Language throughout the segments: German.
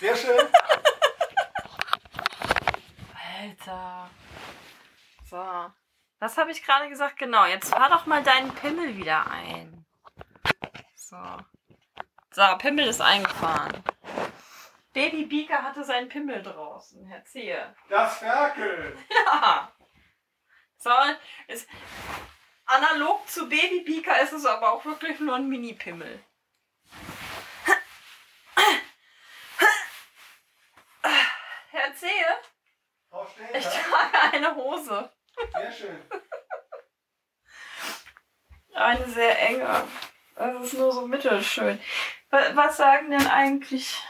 Sehr schön. Alter. So. Was habe ich gerade gesagt? Genau, jetzt fahr doch mal deinen Pimmel wieder ein. So. So, Pimmel ist eingefahren. Baby Beaker hatte seinen Pimmel draußen. Erzähl. Das Ferkel. Ja. So, ist, analog zu Baby Beaker ist es aber auch wirklich nur ein Mini-Pimmel. Erzähl. Frau Ich Stelter. Trage eine Hose. Sehr schön. Eine sehr enge. Das ist nur so mittelschön. Wa- Was sagen denn eigentlich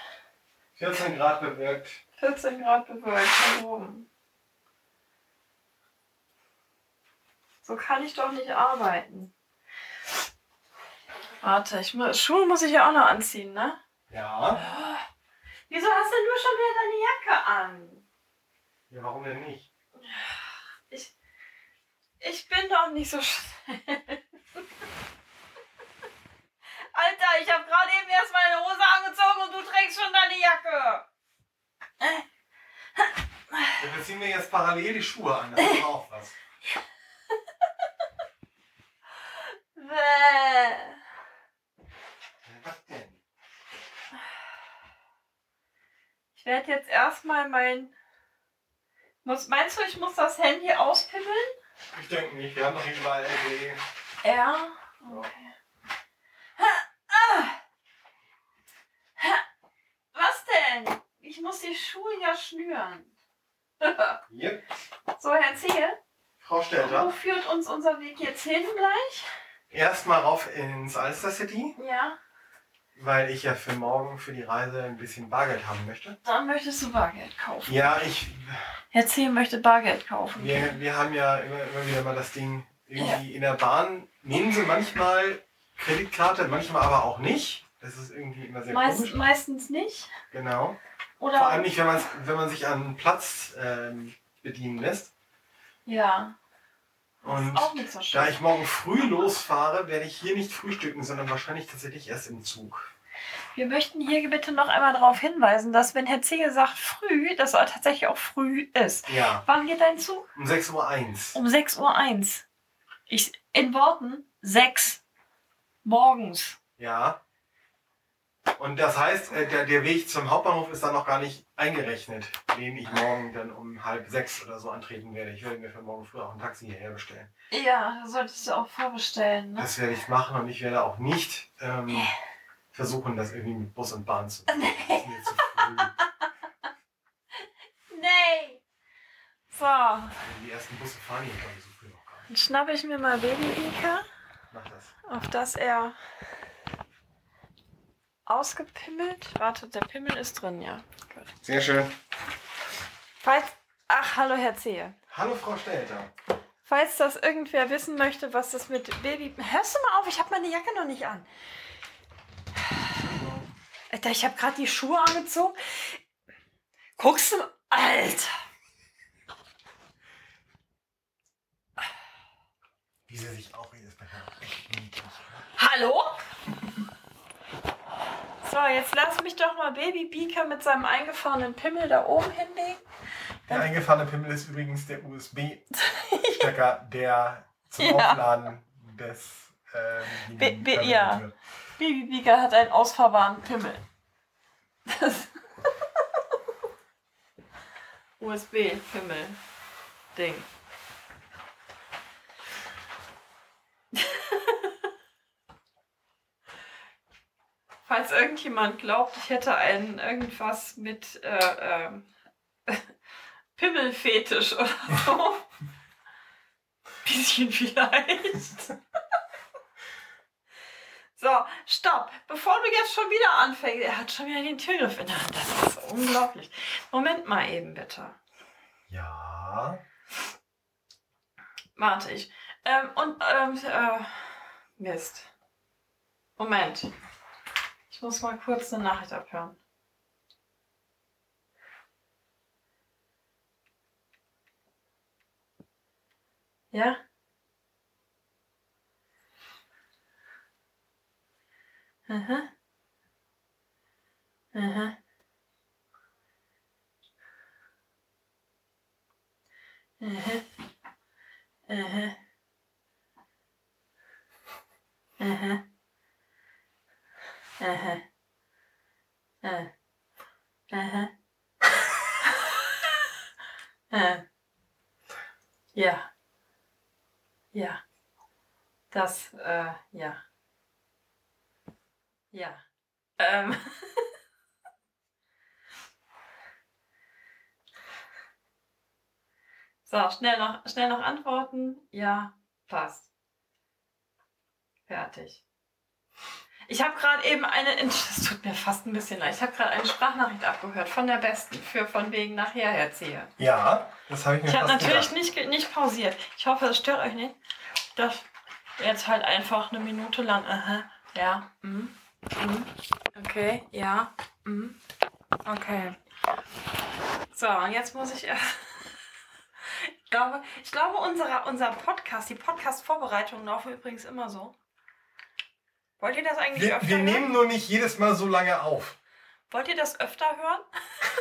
14 Grad bewirkt. 14 Grad bewölkt hier oben? So kann ich doch nicht arbeiten. Warte, ich muss, Schuhe muss ich ja auch noch anziehen, ne? Ja. Wieso hast denn du schon wieder deine Jacke an? Ja, warum denn nicht? Ich, bin doch nicht so schnell. Alter, ich habe gerade eben erst meine Hose angezogen und du trägst schon deine Jacke. Ja, wir ziehen mir jetzt parallel die Schuhe an. Das ist auch was. Denn? Ich werde jetzt erstmal mein. Muss, meinst du, ich muss das Handy auspimmeln? Ich denke nicht. Wir haben doch überall LTE. Ja. Okay. Was denn? Ich muss die Schuhe ja schnüren. Yep. so, erzähl. Frau Wo Stelter. führt uns unser Weg jetzt hin gleich? Erstmal rauf ins Alster City, Ja. Weil ich ja für morgen für die Reise ein bisschen Bargeld haben möchte. Dann möchtest du Bargeld kaufen. Ja, ich. Erzähl möchte Bargeld kaufen. Wir, wir haben ja immer, immer wieder mal das Ding irgendwie in der Bahn. Nehmen sie manchmal Kreditkarte, manchmal aber auch nicht. Das ist irgendwie immer sehr Meist, komisch. meistens nicht. Genau. Oder? Vor allem nicht, wenn, wenn man sich an einen Platz ähm, bedienen lässt. Ja. Und so da ich morgen früh losfahre, werde ich hier nicht frühstücken, sondern wahrscheinlich tatsächlich erst im Zug. Wir möchten hier bitte noch einmal darauf hinweisen, dass wenn Herr Ziegel sagt früh, dass er tatsächlich auch früh ist. Ja, Wann geht dein Zug? um 6.01 Uhr. Um 6.01 Uhr. Ich, in Worten 6 morgens. Ja. Und das heißt, äh, der, der Weg zum Hauptbahnhof ist dann noch gar nicht eingerechnet, den ich morgen dann um halb sechs oder so antreten werde. Ich werde mir für morgen früh auch ein Taxi hierher bestellen. Ja, das solltest du auch vorbestellen. Ne? Das werde ich machen und ich werde auch nicht ähm, versuchen, das irgendwie mit Bus und Bahn zu machen. Das ist mir zu früh. Nee. So, Die ersten Busse fahren hier, glaube ich, so früh noch gar nicht. dann schnappe ich mir mal Babybeaker, Mach das. auf das er ausgepimmelt. Warte, der Pimmel ist drin, ja. Gut. Sehr schön. Falls, ach, hallo Herr Zehe. Hallo Frau Stelter. Falls das irgendwer wissen möchte, was das mit Baby... Hörst du mal auf, ich habe meine Jacke noch nicht an. Alter, ich habe gerade die Schuhe angezogen. Guckst du... Alter. Wie sie sich auch jedes Mal? Hallo? So, jetzt lass mich doch mal Baby Beaker mit seinem eingefahrenen Pimmel da oben hinlegen. Der eingefahrene Pimmel ist übrigens der USB-Stecker, der zum Ja. Aufladen des ähm, Be- be- ja. wird. Baby Beaker hat einen ausfahrbaren Pimmel. Das USB-Pimmel-Ding. Falls irgendjemand glaubt, ich hätte einen irgendwas mit äh, ähm, Pimmelfetisch oder so. Bisschen vielleicht. So, stopp. Bevor du jetzt schon wieder anfängst, er hat schon wieder den Türgriff in der Hand. Das ist unglaublich. Moment mal eben bitte. Ja. Warte ich. Ähm, und, ähm, äh, Mist. Moment. Ich muss mal kurz eine Nachricht abhören. Ja? Aha. Aha. Aha. Aha. Aha. Ja. Ja. Das, äh, ja. Ja. Ähm. So, schnell noch, schnell noch antworten. Ja, passt. Fertig. Ich habe gerade eben eine, es tut mir fast ein bisschen leid, ich habe gerade eine Sprachnachricht abgehört von der Besten für von wegen nachher erzählen. Ja, das habe ich mir Ich habe natürlich gedacht. nicht, nicht pausiert. Ich hoffe, es stört euch nicht. Das jetzt halt einfach eine Minute lang. Aha, ja, mhm, mhm, okay, ja, mhm, okay. So, und jetzt muss ich. Ich glaube, ich glaube unser, unser Podcast, die Podcast-Vorbereitungen laufen übrigens immer so. Wollt ihr das eigentlich Wir, öfter wir hören? nehmen nur nicht jedes Mal so lange auf. Wollt ihr das öfter hören?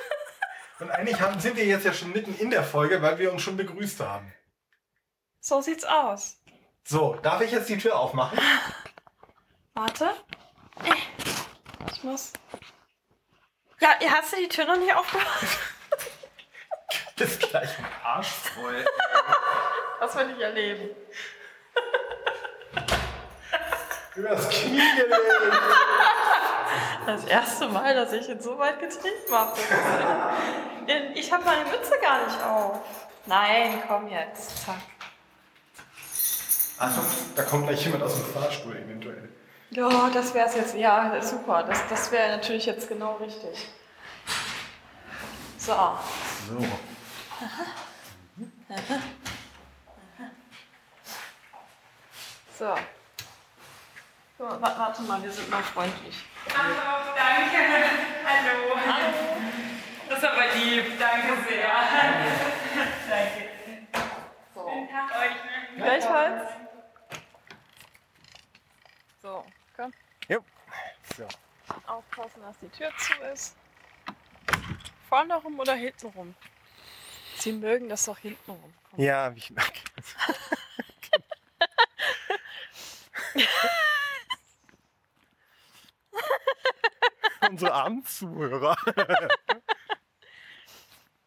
Und eigentlich haben, sind wir jetzt ja schon mitten in der Folge, weil wir uns schon begrüßt haben. So sieht's aus. So, darf ich jetzt die Tür aufmachen? Warte. Ich muss. Ja, ihr hast die Tür noch nicht aufgemacht. Das ist gleich ein Arsch voll. Das will ich erleben. Übers Knie gelegt. Das erste Mal, dass ich ihn so weit getrieben habe. Ich habe meine Mütze gar nicht auf. Nein, komm jetzt. Zack. Achtung, da kommt gleich jemand aus dem Fahrstuhl eventuell. Ja, das wäre es jetzt. Ja, super. Das, das wäre natürlich jetzt genau richtig. So. So. So. So warte mal, wir sind mal freundlich. Hallo, danke. Hallo. Hallo. Das ist aber lieb. Danke sehr. danke. So. Guten Tag euch. Ne? Gleichfalls. So, komm. Jo. So. Aufpassen, dass die Tür zu ist. Vorne rum oder hinten rum? Sie mögen das doch hinten rum. Komm. Ja, wie ich mag. Unsere armen Zuhörer.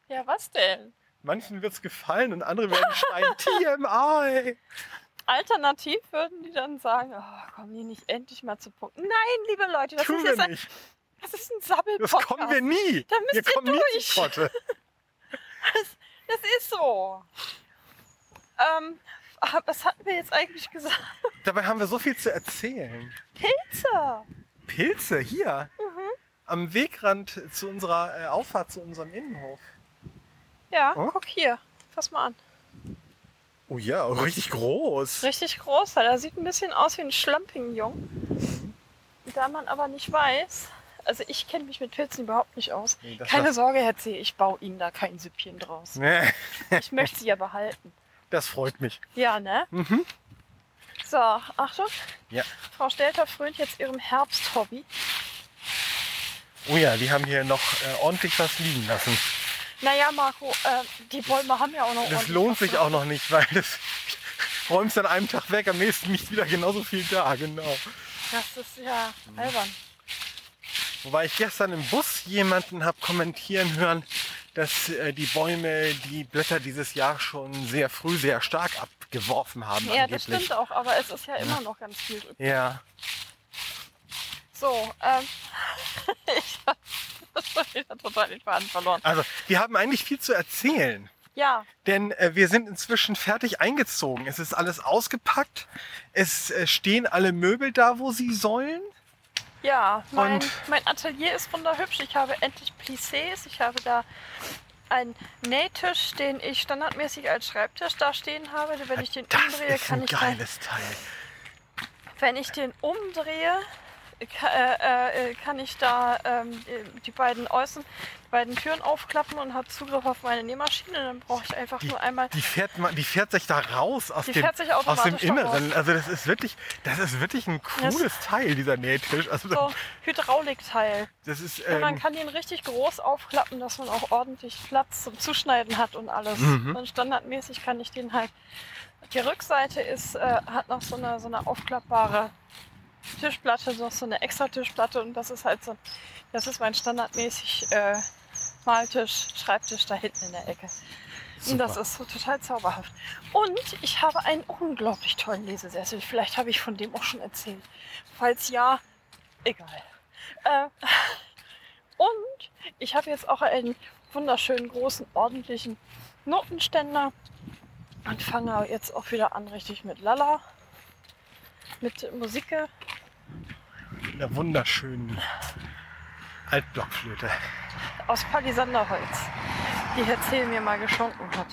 Ja, was denn? Manchen wird es gefallen und andere werden schreien TMI. Alternativ würden die dann sagen, oh, kommen die nicht endlich mal zu Punkt. Nein, liebe Leute, das Tun ist wir jetzt ein, nicht. das ist ein Das Sabbel-Podcast. kommen wir nie. Da müsst wir ihr kommen nie durch. zu Potte. Das ist so. Ähm, ah, was hatten wir jetzt eigentlich gesagt? Dabei haben wir so viel zu erzählen. Pilze. Pilze hier. Mhm. Am Wegrand zu unserer äh, Auffahrt zu unserem Innenhof. Ja, Oh. guck hier. Fass mal an. Oh ja, richtig groß. Richtig groß, er sieht ein bisschen aus wie ein Schlampignon. Da man aber nicht weiß, also ich kenne mich mit Pilzen überhaupt nicht aus. Nee, Keine das- Sorge, Herr C., ich baue Ihnen da kein Süppchen draus. Nee, Ich möchte sie ja behalten. das freut mich. Ja, ne? Mhm. So, Achtung. Ja. Frau Stelter frönt jetzt ihrem Herbsthobby. Oh ja, die haben hier noch äh, ordentlich was liegen lassen. Naja, Marco, äh, die Bäume haben ja auch noch Das lohnt sich drauf. auch noch nicht, weil das räumst an einem Tag weg, am nächsten nicht wieder genauso viel da, genau. Das ist ja albern. Wobei ich gestern im Bus jemanden habe kommentieren hören, dass äh, die Bäume die Blätter dieses Jahr schon sehr früh sehr stark abgeworfen haben Ja, das angeblich. stimmt auch, aber es ist ja immer noch ganz viel übrig. Ja, So, ähm, ich hab das schon wieder total den Faden verloren. also wir haben eigentlich viel zu erzählen. Ja, Denn äh, wir sind inzwischen fertig eingezogen. Es ist alles ausgepackt. Es äh, stehen alle Möbel da, wo sie sollen. Ja, mein, Und- mein Atelier ist wunderhübsch. Ich habe endlich Plissés. Ich habe da einen Nähtisch, den ich standardmäßig als Schreibtisch da stehen habe. Wenn ich den das umdrehe, ist kann ein ich dann, geiles Teil. wenn ich den umdrehe, äh, äh, kann ich da ähm, die beiden Außen, die beiden Türen aufklappen und habe Zugriff auf meine Nähmaschine. Dann brauche ich einfach Die, nur einmal. die, fährt, ma- die fährt sich da raus aus, dem, aus dem Inneren. Also das ist wirklich, das ist wirklich ein cooles Teil, dieser Nähtisch. Also So Hydraulikteil. das ist, Und man ähm, kann ihn richtig groß aufklappen, dass man auch ordentlich Platz zum Zuschneiden hat und alles. Mhm. Und standardmäßig kann ich den halt. Die Rückseite ist, äh, hat noch so eine, so eine aufklappbare Tischplatte, noch so eine extra Tischplatte und das ist halt so, das ist mein standardmäßig äh, Maltisch, Schreibtisch da hinten in der Ecke. Und das Super. ist so total zauberhaft. Und ich habe einen unglaublich tollen Lesesessel. Vielleicht habe ich von dem auch schon erzählt. Falls ja, egal. Äh, und ich habe jetzt auch einen wunderschönen, großen, ordentlichen Notenständer und fange jetzt auch wieder an, richtig mit Lala, mit Musik. einer wunderschönen Altblockflöte. aus Palisanderholz, die Herr Zehl mir mal geschenken hat.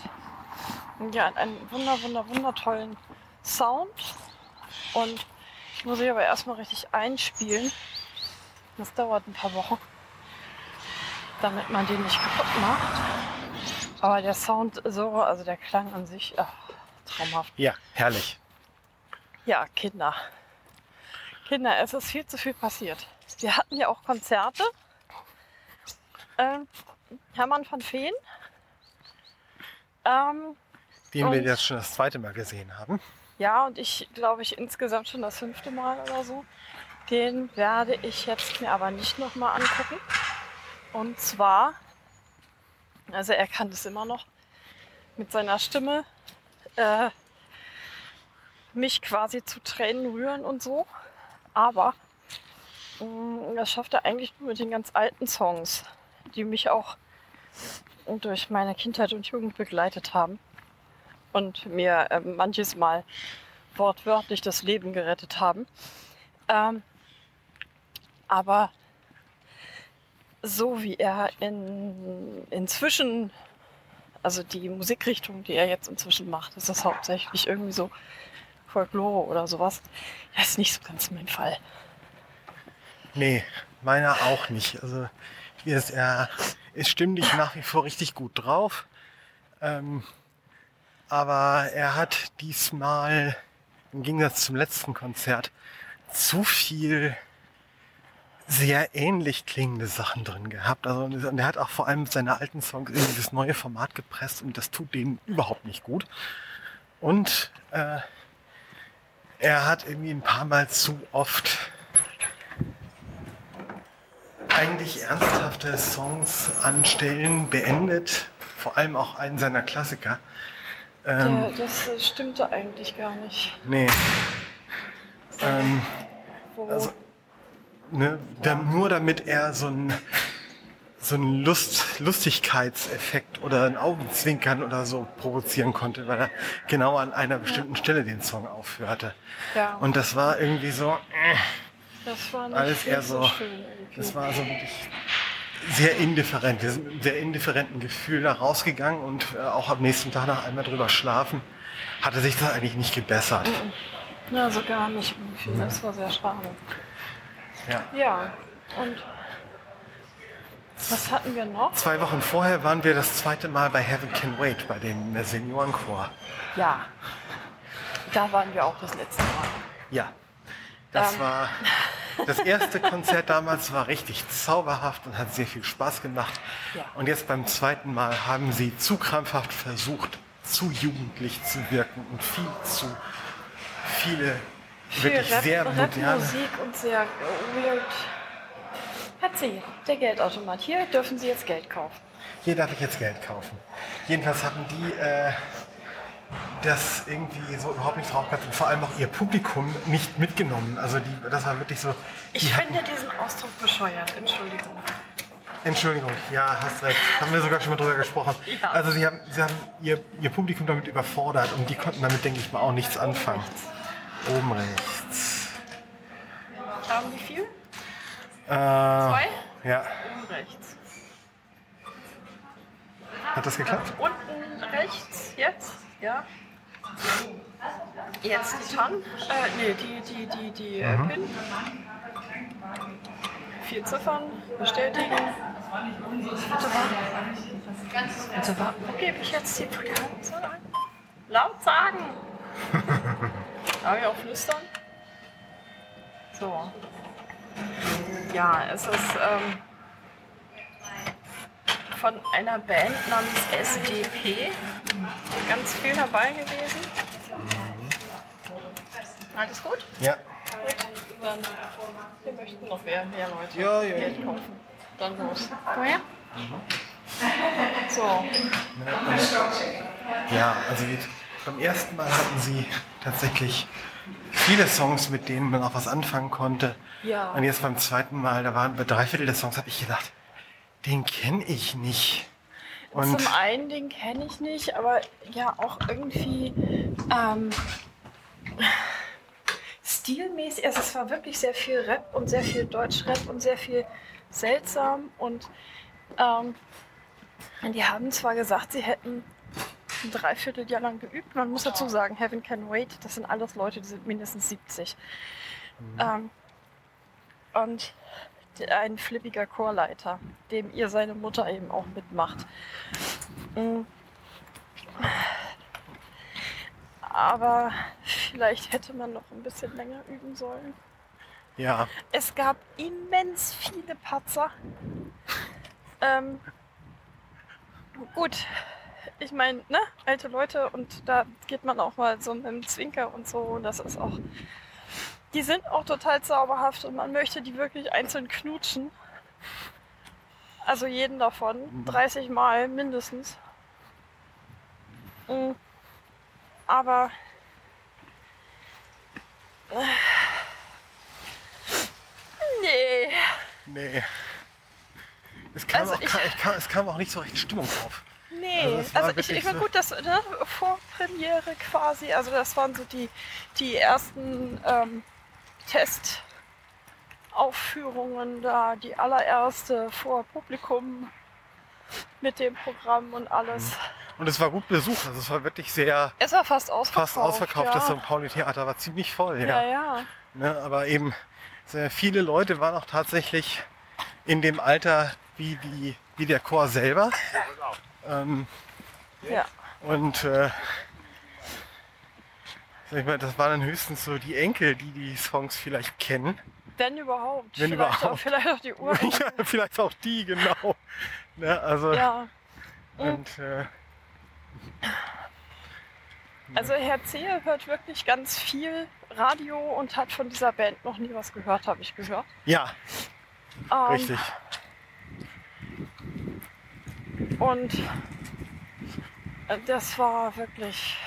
Ja, einen wunder, wunder, wundertollen Sound. Und ich muss ich aber erstmal richtig einspielen. Das dauert ein paar Wochen, damit man den nicht kaputt macht. Aber der Sound so, also der Klang an sich, ach, traumhaft. Ja, herrlich. Ja, Kinder. Kinder, es ist viel zu viel passiert. Wir hatten ja auch Konzerte. Ähm, Hermann van Veen. Ähm, Den wir jetzt schon das zweite Mal gesehen haben. ja, und ich glaube ich insgesamt schon das fünfte Mal oder so. Den werde ich jetzt mir aber nicht nochmal angucken. Und zwar, also er kann das immer noch mit seiner Stimme äh, mich quasi zu Tränen rühren und so. Aber mh, das schafft er eigentlich nur mit den ganz alten Songs, die mich auch durch meine Kindheit und Jugend begleitet haben und mir ähm, manches Mal wortwörtlich das Leben gerettet haben. Ähm, aber so wie er in, inzwischen, also die Musikrichtung, die er jetzt inzwischen macht, ist das hauptsächlich irgendwie so Folklore oder sowas. Das ist nicht so ganz mein Fall. Nee, meiner auch nicht. Also ist er ist stimmlich nach wie vor richtig gut drauf. Ähm, aber er hat diesmal im Gegensatz zum letzten Konzert zu viel sehr ähnlich klingende Sachen drin gehabt. Also und er hat auch vor allem mit seinen alten Songs in dieses neue Format gepresst und das tut denen überhaupt nicht gut. Und äh, er hat irgendwie ein paar Mal zu oft eigentlich ernsthafte Songs an Stellen beendet, vor allem auch einen seiner Klassiker. Ähm, Der, das äh, stimmte eigentlich gar nicht. nee. Ähm, Also- ne, da, nur damit er so einen so einen Lust, Lustigkeitseffekt oder ein Augenzwinkern oder so provozieren konnte, weil er genau an einer bestimmten Stelle den Song aufhörte. ja, Und das war irgendwie so, äh, das war alles eher so, so- das war so wirklich sehr indifferent. Wir sind mit einem sehr indifferenten Gefühl da rausgegangen und äh, auch am nächsten Tag nach einmal drüber schlafen, hatte sich das eigentlich nicht gebessert. Na, so gar nicht. Das war sehr schade. Ja. Ja, und was hatten wir noch? Zwei Wochen vorher waren wir das zweite Mal bei Heaven Can Wait, bei dem Seniorenchor. Ja, da waren wir auch das letzte Mal. Ja, das Ähm. war das erste Konzert damals war richtig zauberhaft und hat sehr viel Spaß gemacht. Ja. Und jetzt beim zweiten Mal haben sie zu krampfhaft versucht, zu jugendlich zu wirken und viel zu viele wirklich Viel Rap, sehr moderne. Rapmusik und sehr weird. Hat sie, der Geldautomat. Hier dürfen Sie jetzt Geld kaufen. Hier darf ich jetzt Geld kaufen. Jedenfalls haben die äh, das irgendwie so überhaupt nicht drauf gehabt und vor allem auch ihr Publikum nicht mitgenommen. Also die, das war wirklich so. Ich hatten- finde diesen Ausdruck bescheuert, Entschuldigung. Entschuldigung, ja, hast recht. Haben wir sogar schon mal drüber gesprochen. Ja. Also sie haben, sie haben ihr, ihr Publikum damit überfordert und die konnten damit, denke ich mal, auch nichts anfangen. Oben rechts. Haben wie viel? Äh, Zwei? Ja. Oben rechts. Hat das geklappt? Unten rechts, jetzt? Ja. Jetzt die TAN. Äh, nee, die, die, die, die äh, Mhm. PIN. vier Ziffern. Bestätigen. Bitte warten. Bitte warten. Wo gebe ich jetzt die Frequenz ein? Laut sagen. Darf ich auch flüstern? So. Ja, es ist ähm, von einer Band namens SDP ganz viel dabei gewesen. Alles gut? Ja. Gut, dann wir möchten noch mehr, mehr Leute Ja, ja, Geld kaufen. Dann los. Woher? So, Ja, also wir, beim ersten Mal hatten sie tatsächlich viele Songs, mit denen man auch was anfangen konnte. Ja. Und jetzt beim zweiten Mal, da waren bei drei Viertel der Songs, habe ich gedacht, den kenne ich nicht. Und zum einen den kenne ich nicht, aber ja auch irgendwie ähm, stilmäßig, also es war wirklich sehr viel Rap und sehr viel Deutschrap und sehr viel seltsam und ähm, die haben zwar gesagt, sie hätten ein Dreivierteljahr lang geübt. Man muss dazu sagen, Heaven Can Wait, das sind alles Leute, die sind mindestens 70. Ähm, und ein flippiger Chorleiter, dem ihr seine Mutter eben auch mitmacht. Mm. Aber vielleicht hätte man noch ein bisschen länger üben sollen. ja, Es gab immens viele Patzer. Ähm, gut, ich meine, ne, alte Leute und da geht man auch mal so mit dem Zwinker und so. Und das ist auch. Die sind auch total zauberhaft und man möchte die wirklich einzeln knutschen. Also jeden davon. 30 Mal mindestens. Mm. Aber. äh, Nee. nee. Es kam, Also auch, ich- es, kam, es kam auch nicht so recht Stimmung auf. Nee, Also also, ich, ich meine gut, das ne, Vorpremiere quasi, also das waren so die, die ersten ähm, Testaufführungen da, die allererste vor Publikum mit dem Programm und alles. Und es war gut besucht. Also es war wirklich sehr Es war fast ausverkauft. fast ausverkauft. ja. Das St. Pauli-Theater war ziemlich voll. ja, Ja. ja. Ne, aber eben sehr viele Leute waren auch tatsächlich in dem Alter wie, die, wie der Chor selber. Ähm, ja. und äh, sag ich mal, das waren dann höchstens so die Enkel, die die Songs vielleicht kennen. Wenn überhaupt. Wenn vielleicht Auch, überhaupt. vielleicht auch die Uhr. ja, vielleicht auch die, genau. Ne, also, ja. und äh, Also Herr Zehe hört wirklich ganz viel Radio und hat von dieser Band noch nie was gehört, habe ich gehört. ja, Ähm, richtig. Und äh, das war wirklich.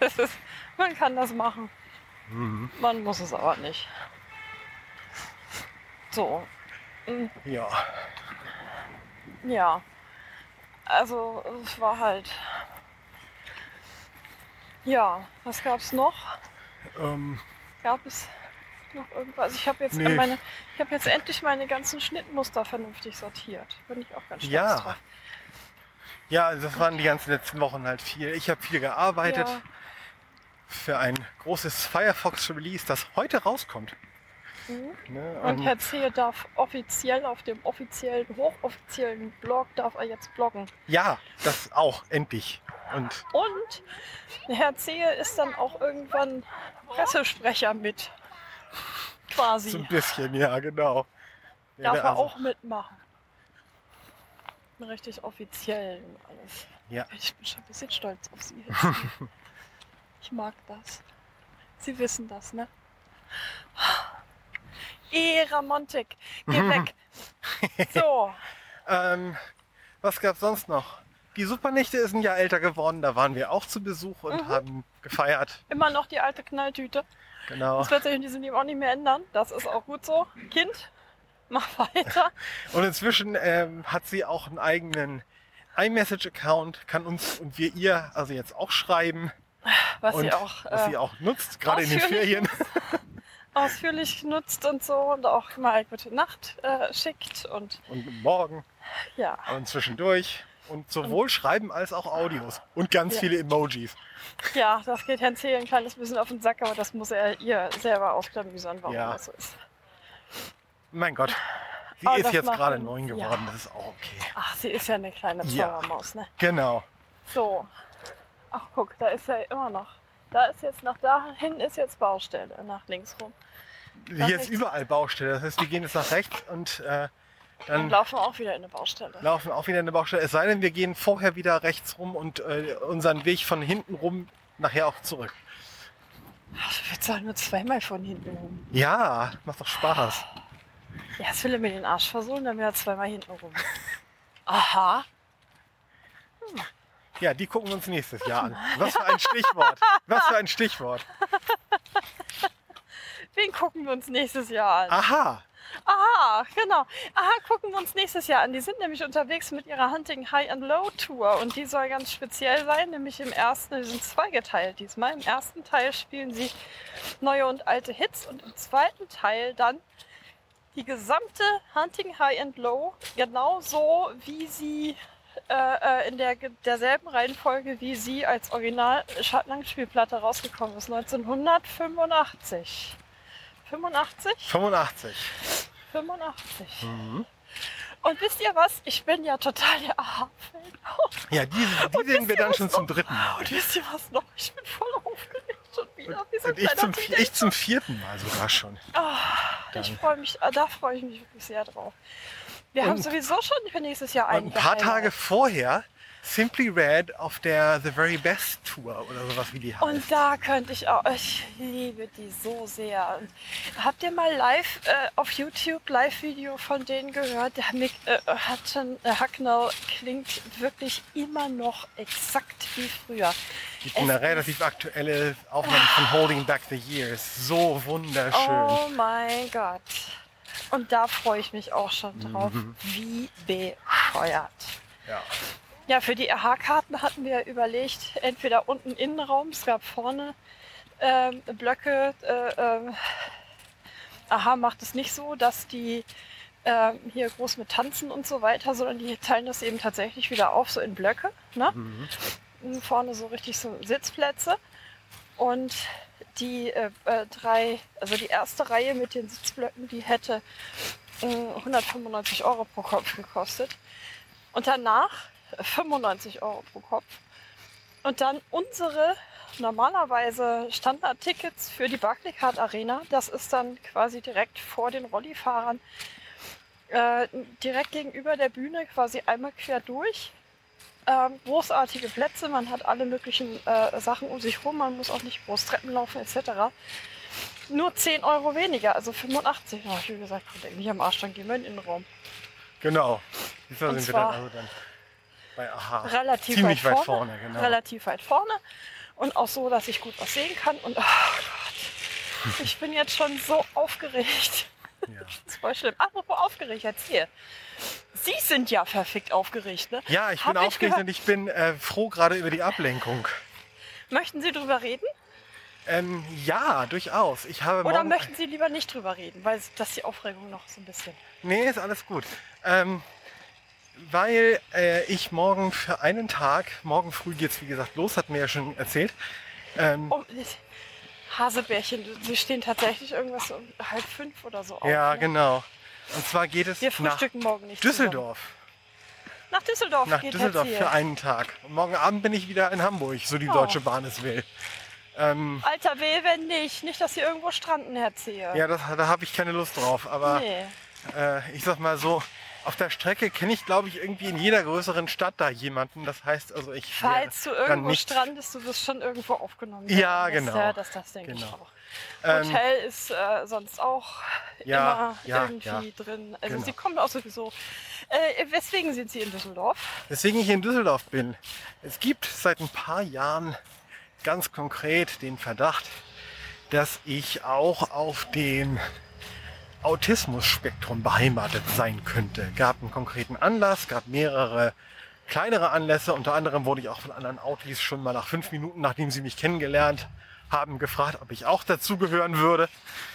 es man kann das machen. Mhm. Man muss es aber nicht. So, Ja. ja. Also es war halt. Ja, was gab's noch? Ähm, Gab es noch irgendwas? Ich habe jetzt Nee. meine, ich habe jetzt endlich meine ganzen Schnittmuster vernünftig sortiert. Bin ich auch ganz stolz Ja. drauf. ja, also das waren die ganzen letzten Wochen halt viel. Ich habe viel gearbeitet Ja. für ein großes Firefox-Release, das heute rauskommt. Mhm. Ne, Und ähm, Herr Zehe darf offiziell auf dem offiziellen, hochoffiziellen Blog darf er jetzt bloggen. ja, das auch, endlich. Und Und Herr Zehe ist dann auch irgendwann Pressesprecher mit. so Quasi. ein bisschen, ja, genau. Ja, darf er also- auch mitmachen. Richtig offiziell und alles. Ja. Ich bin schon ein bisschen stolz auf Sie. Ich mag das. Sie wissen das, ne? Era Montek, geh weg. So, Ähm, was gab's sonst noch? Die Supernächte sind ja älter geworden, da waren wir auch zu Besuch und Mhm. haben gefeiert. immer noch die alte Knalltüte. Genau. Das wird sich in diesem Leben auch nicht mehr ändern. Das ist auch gut so. Kind, mach weiter. Und inzwischen ähm, hat sie auch einen eigenen iMessage-Account, kann uns und wir ihr also jetzt auch schreiben. Was und sie auch, was äh, sie auch nutzt, gerade in den Ferien. ausführlich nutzt und so und auch mal gute Nacht äh, schickt und Und morgen ja. und zwischendurch. Und sowohl Schreiben als auch Audios. Und ganz Ja. viele Emojis. Ja, das geht Herrn Zehe ein kleines bisschen auf den Sack, aber das muss er ihr selber aufklamüsern, warum Ja. das so ist. Mein Gott. Sie Oh, ist jetzt gerade neun ja. geworden, das ist auch okay. Ach, sie ist ja eine kleine Ja. Zaubermaus, ne? Genau. So. Ach, guck, da ist ja immer noch. Da ist jetzt nach da hinten ist jetzt Baustelle, nach links rum. Hier ist überall Baustelle. Das heißt, wir gehen jetzt nach rechts und äh, Und dann laufen auch wieder in eine Baustelle. laufen auch wieder in eine Baustelle. Es sei denn, wir gehen vorher wieder rechts rum und äh, unseren Weg von hinten rum nachher auch zurück. Ach, du willst doch nur zweimal von hinten rum. Ja, macht doch Spaß. Ja, jetzt will er mir den Arsch versohlen, dann wieder zweimal hinten rum. Aha. Ja, die gucken wir uns nächstes Jahr an. Was für ein Stichwort. Was für ein Stichwort. Wen gucken wir uns nächstes Jahr an? Aha. Aha, genau. Aha, gucken wir uns nächstes Jahr an. Die sind nämlich unterwegs mit ihrer Hunting High and Low Tour und die soll ganz speziell sein, nämlich im ersten, die sind zweigeteilt diesmal. Im ersten Teil spielen sie neue und alte Hits und im zweiten Teil dann die gesamte Hunting High and Low, genauso wie sie äh, äh, in der, derselben Reihenfolge, wie sie als Original Langspielplatte rausgekommen ist, 1985. 85? 85. 85. Mhm. Und wisst ihr was? Ich bin ja total der Aha-Fan. Ja, die, die sehen wir dann schon zum dritten Mal. Und wisst ihr was noch? Ich bin voll aufgeregt schon wieder. Wie so Und ich zum, ich zum vierten Mal sogar schon. Ich freue mich, äh, da freue ich mich wirklich sehr drauf. Wir haben Und- sowieso schon für nächstes Jahr einen ein paar. Tage vorher Simply Red auf der The Very Best Tour oder sowas wie die heißt. Und da könnte ich auch, ich liebe die so sehr. Und habt ihr mal live äh, auf YouTube Live-Video von denen gehört? Der Mick äh, Hutton, äh, Hucknall klingt wirklich immer noch exakt wie früher. gibt eine relativ aktuelle Aufnahme von Holding Back the Years. So wunderschön. Oh mein Gott. Und da freue ich mich auch schon drauf. Mhm. Wie bescheuert. Ja. Ja, für die RH-Karten hatten wir überlegt, entweder unten Innenraum, es gab vorne ähm, Blöcke. Äh, ähm, Aha macht es nicht so, dass die ähm, hier groß mit tanzen und so weiter, sondern die teilen das eben tatsächlich wieder auf, so in Blöcke. Ne? Mhm. Vorne so richtig so Sitzplätze. Und die äh, äh, drei, also die erste Reihe mit den Sitzblöcken, die hätte äh, 195 Euro pro Kopf gekostet. Und danach 95 Euro pro Kopf. Und dann unsere normalerweise Standardtickets für die Barclaycard Arena. Das ist dann quasi direkt vor den Rollifahrern. Äh, direkt gegenüber der Bühne, quasi einmal quer durch. Ähm, großartige Plätze, man hat alle möglichen äh, Sachen um sich rum, man muss auch nicht groß Treppen laufen etc. Nur 10 Euro weniger, also 85. Da hab ich wie gesagt, konnte irgendwie am Arsch, dann gehen wir in den Innenraum. Genau. Diesmal sind wir dann zwar also dann bei Aha. relativ Ziemlich weit, weit vorne, vorne, genau. Relativ weit vorne und auch so, dass ich gut was sehen kann. Und oh Gott, ich bin jetzt schon so aufgeregt. Ja. Das ist voll schlimm. Apropos aufgeregt, erzähl. Sie sind ja verfickt aufgeregt, ne? Ja, ich Hab bin aufgeregt gehört. und ich bin äh, froh gerade über die Ablenkung. Möchten Sie drüber reden? Ähm, ja, durchaus. Ich habe Oder möchten Sie lieber nicht drüber reden, weil das die Aufregung noch so ein bisschen. Nee, ist alles gut. Ähm, weil äh, ich morgen für einen Tag, morgen früh geht's wie gesagt los, hat mir ja schon erzählt. Ähm, Oh, Hasebärchen, Sie stehen tatsächlich irgendwas so um halb fünf oder so auf. ja, ne? genau. Und zwar geht es Wir nach frühstücken morgen nicht. zusammen. Düsseldorf. Nach Düsseldorf Nach geht Düsseldorf für einen Tag. Und morgen Abend bin ich wieder in Hamburg, so die Oh. Deutsche Bahn es will. Ähm, Alter, weh, wenn nicht. Nicht, dass Sie irgendwo stranden, Herr Zehe. ja, das, da habe ich keine Lust drauf. Aber Nee. äh, ich sag mal so, auf der Strecke kenne ich, glaube ich, irgendwie in jeder größeren Stadt da jemanden. Das heißt also, ich Falls du irgendwo nicht, strandest, du wirst schon irgendwo aufgenommen. Ja, genau. Das, ja, das, das denke ich Genau. auch. ähm, Hotel ist äh, sonst auch Ja, immer ja, irgendwie drin. Also Genau. Sie kommen auch sowieso. Äh, weswegen sind Sie in Düsseldorf? Weswegen ich in Düsseldorf bin. Es gibt seit ein paar Jahren ganz konkret den Verdacht, dass ich auch auf dem Autismus-Spektrum beheimatet sein könnte. Gab einen konkreten Anlass, gab mehrere kleinere Anlässe. Unter anderem wurde ich auch von anderen Autis schon mal nach fünf Minuten, nachdem sie mich kennengelernt haben, gefragt, ob ich auch dazugehören würde.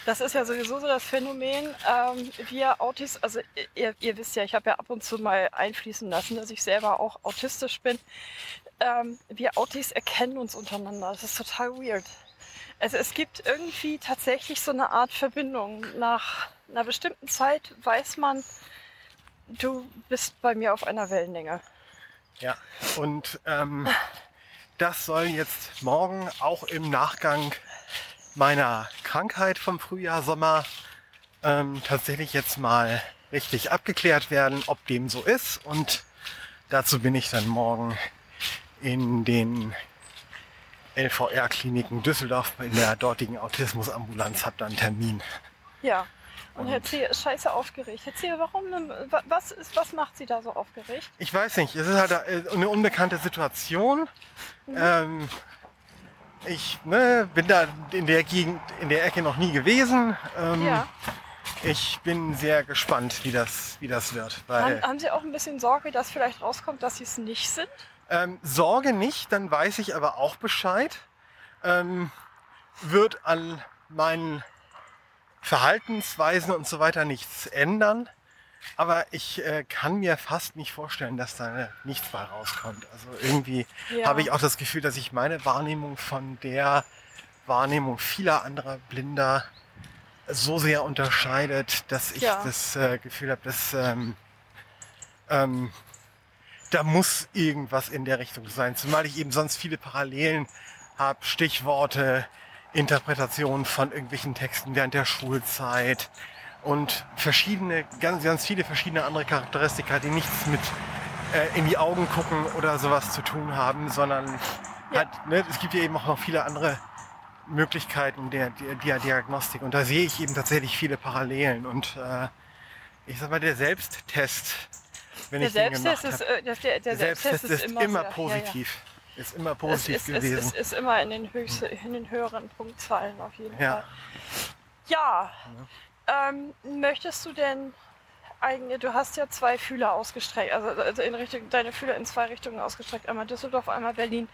Das ist ja sowieso so das Phänomen. Ähm, wir Autis, also ihr, ihr wisst ja, ich habe ja ab und zu mal einfließen lassen, dass ich selber auch autistisch bin. Ähm, wir Autis erkennen uns untereinander. Das ist total weird. Also es gibt irgendwie tatsächlich so eine Art Verbindung nach einer bestimmten Zeit weiß man, du bist bei mir auf einer Wellenlänge. Ja, und ähm, das soll jetzt morgen auch im Nachgang meiner Krankheit vom Frühjahr, Sommer ähm, tatsächlich jetzt mal richtig abgeklärt werden, ob dem so ist. Und dazu bin ich dann morgen in den LVR-Kliniken Düsseldorf in der dortigen Autismusambulanz, habe da einen Termin. Ja. Und Und- Herr C. ist scheiße aufgeregt. Herr C., warum? Was, ist, was macht Sie da so aufgeregt? Ich weiß nicht, es ist halt äh, eine unbekannte Situation. Ähm, ich ne, bin da in der Gegend, in der Ecke noch nie gewesen. Ähm, Ja. Ich bin sehr gespannt, wie das, wie das wird. Haben, Weil haben Sie auch ein bisschen Sorge, dass vielleicht rauskommt, dass Sie es nicht sind? ähm, Sorge nicht, dann weiß ich aber auch Bescheid. Ähm, wird an meinen Verhaltensweisen und so weiter nichts ändern. Aber ich äh, kann mir fast nicht vorstellen, dass da nichts bei rauskommt. Also irgendwie Ja. habe ich auch das Gefühl, dass sich meine Wahrnehmung von der Wahrnehmung vieler anderer Blinder so sehr unterscheidet, dass ich Ja. das äh, Gefühl habe, dass ähm, ähm, da muss irgendwas in der Richtung sein. Zumal ich eben sonst viele Parallelen habe, Stichworte, Interpretationen von irgendwelchen Texten während der Schulzeit und verschiedene, ganz, ganz viele verschiedene andere Charakteristika, die nichts mit äh, in die Augen gucken oder sowas zu tun haben, sondern Ja. halt, ne, es gibt ja eben auch noch viele andere Möglichkeiten der, der, der Diagnostik und da sehe ich eben tatsächlich viele Parallelen und äh, ich sag mal, der Selbsttest, wenn Der ich den gemacht Selbsttest ist, habe, äh, der, der, der der Selbsttest ist immer, immer, sehr- ja, ja. Ist immer Es positiv ist, es, gewesen. ist, ist immer in den, höchste, in den höheren Punktzahlen auf jeden Ja. Fall. Ja. Ähm, möchtest du denn eigentlich, du hast ja zwei Fühler ausgestreckt, also, also in Richtung, deine Fühler in zwei Richtungen ausgestreckt, einmal Düsseldorf, einmal Berlin.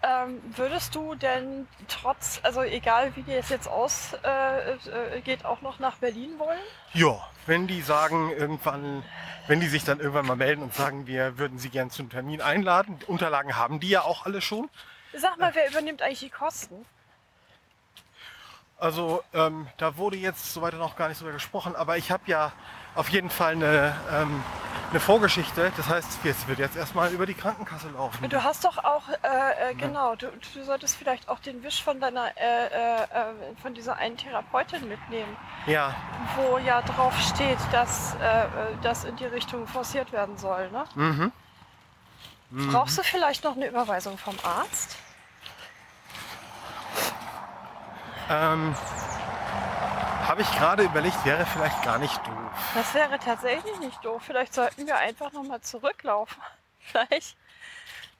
Ähm, würdest du denn trotz, also egal wie dir es jetzt ausgeht, äh, äh, geht, auch noch nach Berlin wollen? Ja, wenn die sagen irgendwann, wenn die sich dann irgendwann mal melden und sagen, wir würden sie gern zum Termin einladen, Unterlagen haben die ja auch alle schon. Sag mal, wer übernimmt eigentlich die Kosten? Also ähm, da wurde jetzt soweit noch gar nicht drüber gesprochen, aber ich habe ja auf jeden Fall eine, ähm, eine Vorgeschichte. Das heißt, es wird jetzt erstmal über die Krankenkasse laufen. Du hast doch auch, äh, äh, genau, du, du solltest vielleicht auch den Wisch von deiner, äh, äh, äh, von dieser einen Therapeutin mitnehmen, Ja, wo ja drauf steht, dass äh, das in die Richtung forciert werden soll. Ne? mhm. Brauchst du vielleicht noch eine Überweisung vom Arzt? Ähm, habe ich gerade überlegt, wäre vielleicht gar nicht doof. Das wäre tatsächlich nicht doof. Vielleicht sollten wir einfach nochmal zurücklaufen. Vielleicht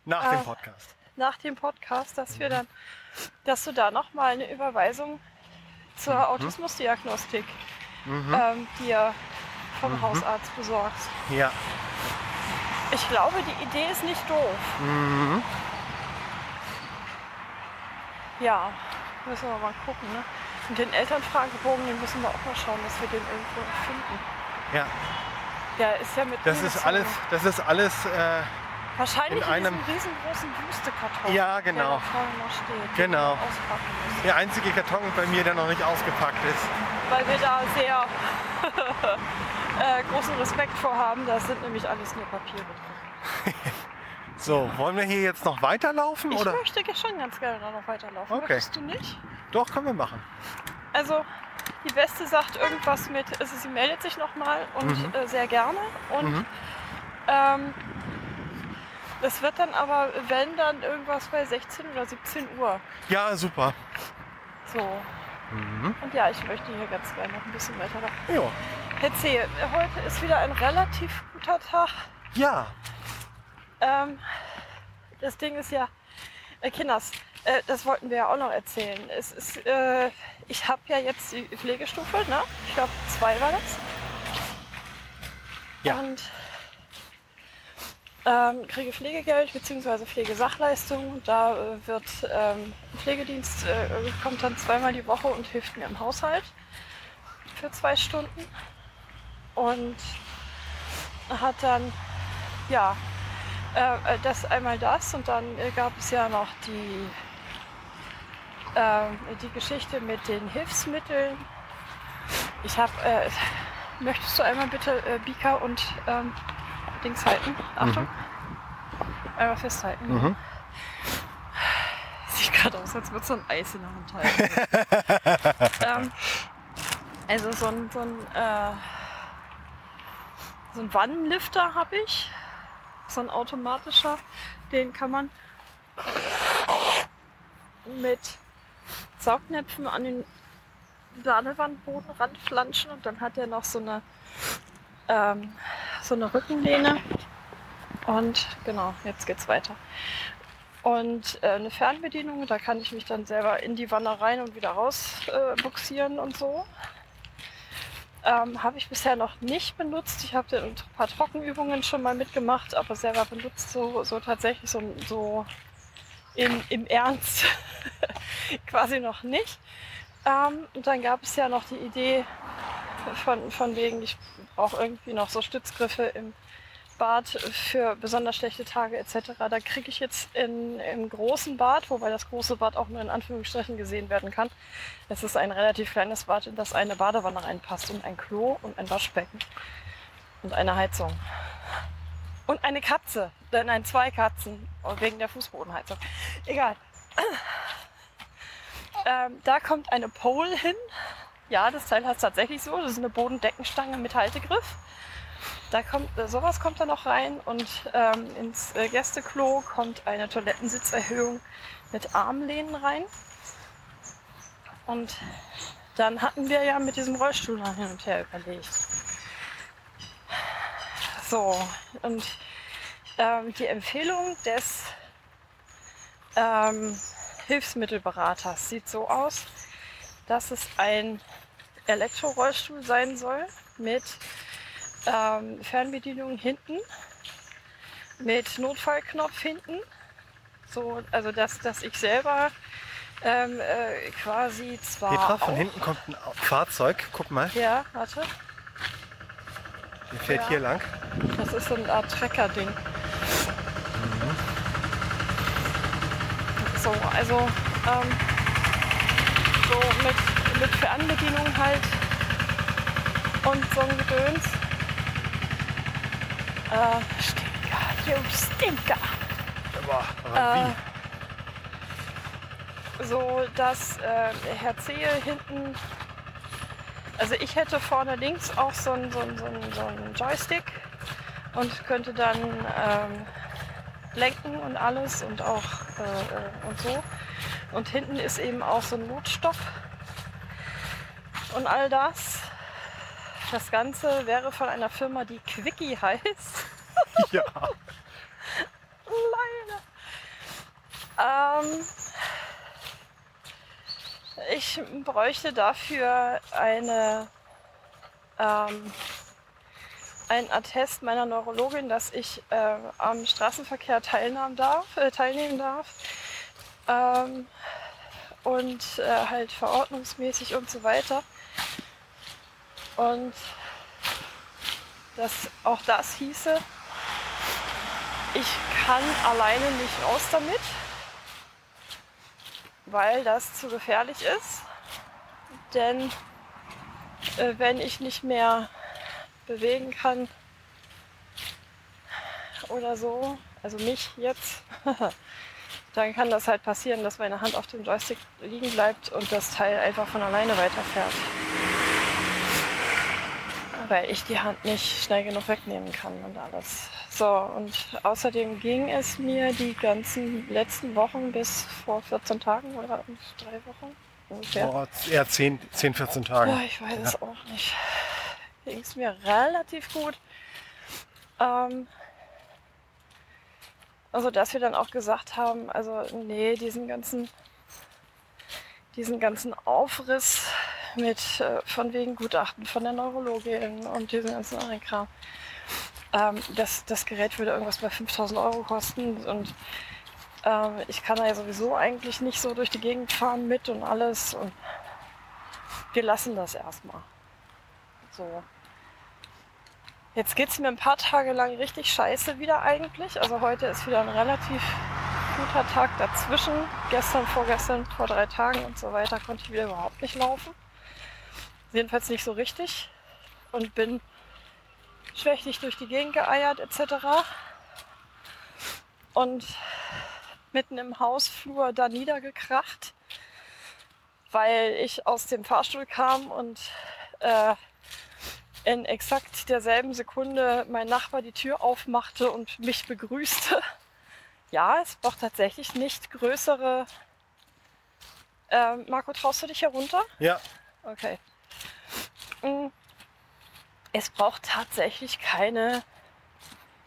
Nach Ah. dem Podcast. nach dem Podcast, dass wir dann, dass du da nochmal eine Überweisung zur Autismusdiagnostik Mhm. ähm, dir vom Hausarzt besorgst. Ja. Ich glaube, die Idee ist nicht doof. Mhm. Ja, müssen wir mal gucken. Ne? Und den Elternfragebogen, den müssen wir auch mal schauen, dass wir den irgendwo finden. Ja, Der ist ja mit das ist alles, das ist alles, äh, Wahrscheinlich in in, einem- diesem riesengroßen Wüstekarton. Ja, genau. Der da vorne noch steht. Genau. der einzige Karton bei mir, der noch nicht ausgepackt ist. Weil wir da sehr äh, großen Respekt vor haben. Das sind nämlich alles nur Papiere drin. So, wollen wir hier jetzt noch weiterlaufen Ich oder? möchte schon ganz gerne noch weiterlaufen. Okay. Möchtest du nicht? Doch, können wir machen. Also, die Beste sagt irgendwas mit, also sie meldet sich nochmal und Mhm. äh, sehr gerne. Und Mhm. ähm, es wird dann aber, wenn, dann irgendwas bei 16 oder 17 Uhr. Ja, super. So. Mhm. Und ja, ich möchte hier ganz gerne noch ein bisschen weiter. Ja. C., heute ist wieder ein relativ guter Tag. ja, Ähm, das Ding ist ja, äh, Kinders, äh, das wollten wir ja auch noch erzählen. Es ist, äh, ich habe ja jetzt die Pflegestufe, ne? Ich glaube, zwei war das. Ja. Und ähm, kriege Pflegegeld bzw. Pflegesachleistung. Und Da äh, wird ähm, Pflegedienst äh, kommt dann zweimal die Woche und hilft mir im Haushalt für zwei Stunden. Und hat dann, ja, äh, äh, das einmal das und dann äh, gab es ja noch die, äh, die Geschichte mit den Hilfsmitteln, Ich habe, äh, möchtest du einmal bitte äh, Beaker und ähm, Dings halten? Achtung. Einmal festhalten. Mhm. Sieht gerade aus, als würde so ein Eis in der Hand halten. ähm, also so ein, so ein, äh, so ein Wannenlifter habe ich. So ein automatischer. Den kann man mit Saugnäpfen an den Badewannenboden ranflanschen und dann hat er noch so eine, ähm, so eine Rückenlehne. Und genau, jetzt geht's weiter. Und äh, eine Fernbedienung, da kann ich mich dann selber in die Wanne rein und wieder raus äh, buxieren und so. Ähm, habe ich bisher noch nicht benutzt. Ich habe ein paar Trockenübungen schon mal mitgemacht, aber selber benutzt so, so tatsächlich so, so im, im Ernst quasi noch nicht. Ähm, und dann gab es ja noch die Idee von, von wegen, ich brauche irgendwie noch so Stützgriffe im Bad für besonders schlechte Tage etc. Da kriege ich jetzt in, im großen Bad, wobei das große Bad auch nur in Anführungsstrichen gesehen werden kann. Es ist ein relativ kleines Bad, in das eine Badewanne reinpasst und ein Klo und ein Waschbecken und eine Heizung. Und eine Katze. Äh, Nein, zwei Katzen. Wegen der Fußbodenheizung. Egal. Ähm, da kommt eine Pole hin. Ja, das Teil hat es tatsächlich so. Das ist eine Bodendeckenstange mit Haltegriff. Da kommt, äh, sowas kommt da noch rein und ähm, ins äh, Gästeklo kommt eine Toilettensitzerhöhung mit Armlehnen rein. Und dann hatten wir ja mit diesem Rollstuhl hin und her überlegt. So, und ähm, die Empfehlung des ähm, Hilfsmittelberaters sieht so aus, dass es ein Elektrorollstuhl sein soll mit ähm, Fernbedienung hinten, mit Notfallknopf hinten. So, also dass, dass ich selber ähm, äh, quasi zwar. Petra, von hinten kommt ein Fahrzeug. Guck mal, Ja, warte. der fährt Ja. hier lang. Das ist so eine Art Trecker-Ding. So, also ähm, so mit, mit Fernbedienung halt und so ein Gedöns. Äh, Stinker, you Stinker. Aber, aber Äh, so dass äh, Herr Zehe hinten, also ich hätte vorne links auch so einen so so einen- so Joystick und könnte dann ähm, lenken und alles und auch äh, äh, und so. Und hinten ist eben auch so ein Notstopp und all das. Das Ganze wäre von einer Firma, die Quickie heißt. Ja. Leider. Ähm, ich bräuchte dafür eine, ähm, ein Attest meiner Neurologin, dass ich äh, am Straßenverkehr teilnehmen darf. Äh, teilnehmen darf. Ähm, und äh, halt verordnungsmäßig und so weiter. Und dass auch das hieße, ich kann alleine nicht raus damit, weil das zu gefährlich ist. Denn äh, wenn ich nicht mehr bewegen kann oder so, also mich jetzt, dann kann das halt passieren, dass meine Hand auf dem Joystick liegen bleibt und das Teil einfach von alleine weiterfährt. Weil ich die Hand nicht schnell genug wegnehmen kann und alles. So, und außerdem ging es mir die ganzen letzten Wochen bis vor 14 Tagen oder drei Wochen ungefähr. Vor eher 10, 10 14 Tagen. Ja, ich weiß es auch nicht. Ging es mir relativ gut. Ähm, also, dass wir dann auch gesagt haben, also nee, diesen ganzen, diesen ganzen Aufriss mit äh, von wegen Gutachten von der Neurologin und diesen ganzen anderen Kram. Ähm, das, das Gerät würde irgendwas bei 5000 Euro kosten und ähm, ich kann da ja sowieso eigentlich nicht so durch die Gegend fahren mit und alles und wir lassen das erstmal. So. Jetzt geht es mir ein paar Tage lang richtig scheiße wieder eigentlich. Also heute ist wieder ein relativ guter Tag dazwischen. Gestern, vorgestern, vor drei Tagen und so weiter konnte ich wieder überhaupt nicht laufen. Jedenfalls nicht so richtig. Und bin schwächlich durch die Gegend geeiert etc. Und mitten im Hausflur da niedergekracht, weil ich aus dem Fahrstuhl kam und äh, in exakt derselben Sekunde mein Nachbar die Tür aufmachte und mich begrüßte. Ja, es braucht tatsächlich nicht größere. Äh, Marco, traust du dich herunter? Ja, Okay. Mm. Es braucht tatsächlich keine,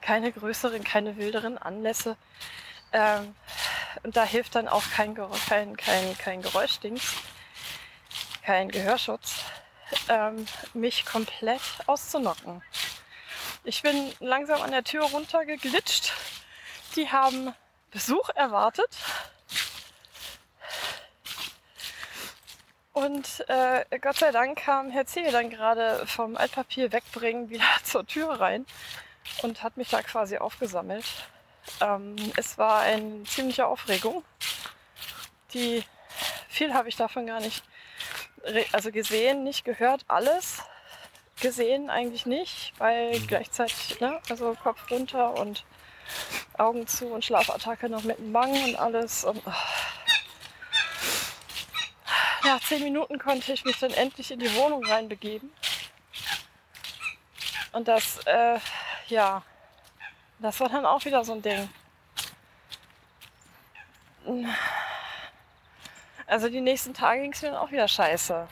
keine größeren, keine wilderen Anlässe. Ähm, und da hilft dann auch kein, kein, kein, kein Geräuschdings, kein Gehörschutz, ähm, mich komplett auszunocken. Ich bin langsam an der Tür runtergeglitscht. Die haben Besuch erwartet. Und äh, Gott sei Dank kam Herr Zehe dann gerade vom Altpapier wegbringen wieder zur Tür rein und hat mich da quasi aufgesammelt. Ähm, es war eine ziemliche Aufregung. Die viel habe ich davon gar nicht, also gesehen, nicht gehört, alles gesehen eigentlich nicht, weil gleichzeitig, ne, also Kopf runter und Augen zu und Schlafattacke noch mit dem Bang und alles. Und, oh. Nach zehn Minuten konnte ich mich dann endlich in die Wohnung reinbegeben. Und das, äh, ja, das war dann auch wieder so ein Ding. Also die nächsten Tage ging es mir dann auch wieder scheiße.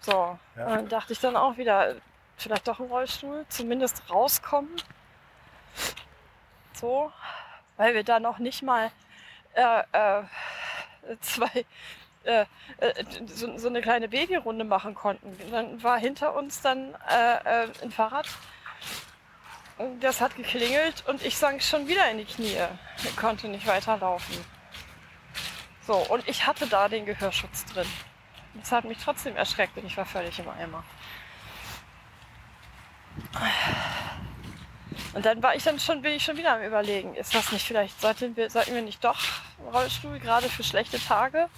So, Ja. und dann dachte ich dann auch wieder, vielleicht doch ein Rollstuhl, zumindest rauskommen. So, weil wir da noch nicht mal äh, äh, zwei äh, äh, so, so eine kleine Babyrunde machen konnten. Dann war hinter uns dann äh, äh, ein Fahrrad. Das hat geklingelt und ich sank schon wieder in die Knie. Ich konnte nicht weiterlaufen. So, und ich hatte da den Gehörschutz drin. Das hat mich trotzdem erschreckt und ich war völlig im Eimer. Und dann war ich dann schon, bin ich schon wieder am überlegen, ist das nicht vielleicht, sollten wir, sollten wir nicht doch Rollstuhl, gerade für schlechte Tage?